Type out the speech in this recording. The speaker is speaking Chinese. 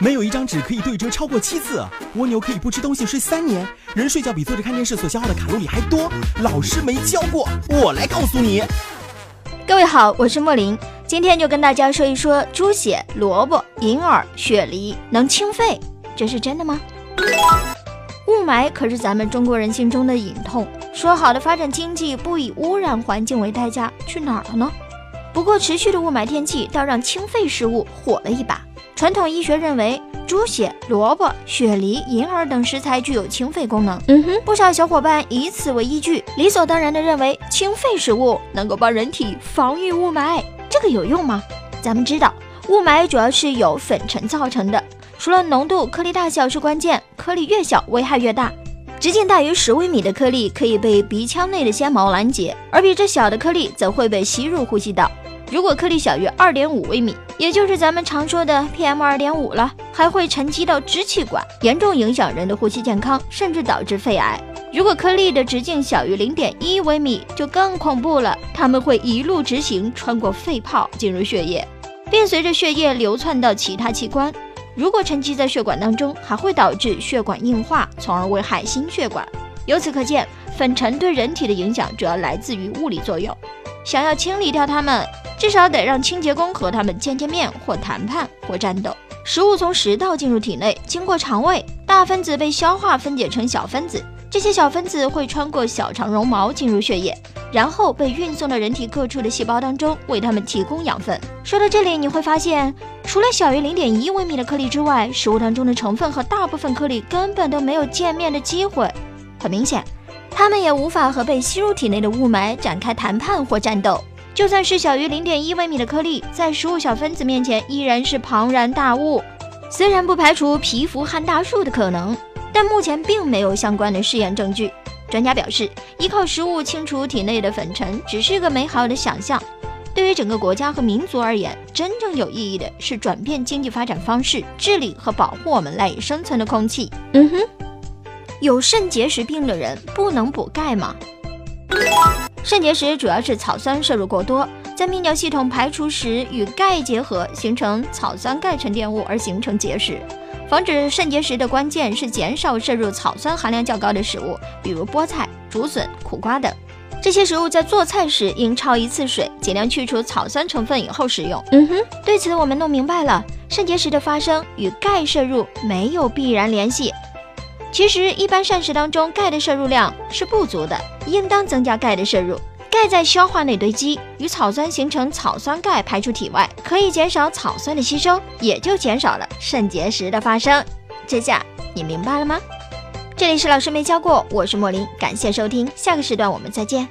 没有一张纸可以对折超过七次。蜗牛可以不吃东西睡三年。人睡觉比坐着看电视所消耗的卡路里还多。老师没教过，我来告诉你。各位好，我是莫林，今天就跟大家说一说猪血、萝卜、银耳、雪梨能清肺，这是真的吗？雾霾可是咱们中国人心中的隐痛。说好的发展经济不以污染环境为代价，去哪儿了呢？不过持续的雾霾天气倒让清肺食物火了一把。传统医学认为，猪血、萝卜、雪梨、银耳等食材具有清肺功能。嗯哼，不少小伙伴以此为依据，理所当然的认为清肺食物能够帮人体防御雾霾。这个有用吗？咱们知道，雾霾主要是由粉尘造成的，除了浓度、颗粒大小是关键，颗粒越小危害越大。直径大于十微米的颗粒可以被鼻腔内的纤毛拦截，而比这小的颗粒则会被吸入呼吸道。如果颗粒小于二点五微米，也就是咱们常说的 PM 二点五了，还会沉积到支气管，严重影响人的呼吸健康，甚至导致肺癌。如果颗粒的直径小于零点一微米，就更恐怖了，它们会一路直行，穿过肺泡进入血液，并随着血液流窜到其他器官。如果沉积在血管当中，还会导致血管硬化，从而危害心血管。由此可见，粉尘对人体的影响主要来自于物理作用。想要清理掉它们，至少得让清洁工和他们见见面，或谈判，或战斗。食物从食道进入体内，经过肠胃，大分子被消化分解成小分子，这些小分子会穿过小肠绒毛进入血液，然后被运送到人体各处的细胞当中，为它们提供养分。说到这里，你会发现，除了小于零点一微米的颗粒之外，食物当中的成分和大部分颗粒根本都没有见面的机会。很明显。它们也无法和被吸入体内的雾霾展开谈判或战斗。就算是小于零点一微米的颗粒，在食物小分子面前依然是庞然大物。虽然不排除皮肤撼大树的可能，但目前并没有相关的试验证据。专家表示，依靠食物清除体内的粉尘只是个美好的想象。对于整个国家和民族而言，真正有意义的是转变经济发展方式，治理和保护我们赖以生存的空气。嗯哼。有肾结石病的人不能补钙吗？肾结石主要是草酸摄入过多，在泌尿系统排除时与钙结合，形成草酸钙沉淀物而形成结石。防止肾结石的关键是减少摄入草酸含量较高的食物，比如菠菜、竹笋、苦瓜等。这些食物在做菜时应焯一次水，尽量去除草酸成分以后食用。嗯哼，对此我们弄明白了，肾结石的发生与钙摄入没有必然联系。其实，一般膳食当中钙的摄入量是不足的，应当增加钙的摄入。钙在消化内堆积，与草酸形成草酸钙排出体外，可以减少草酸的吸收，也就减少了肾结石的发生。这下你明白了吗？这里是老师没教过，我是莫林，感谢收听，下个时段我们再见。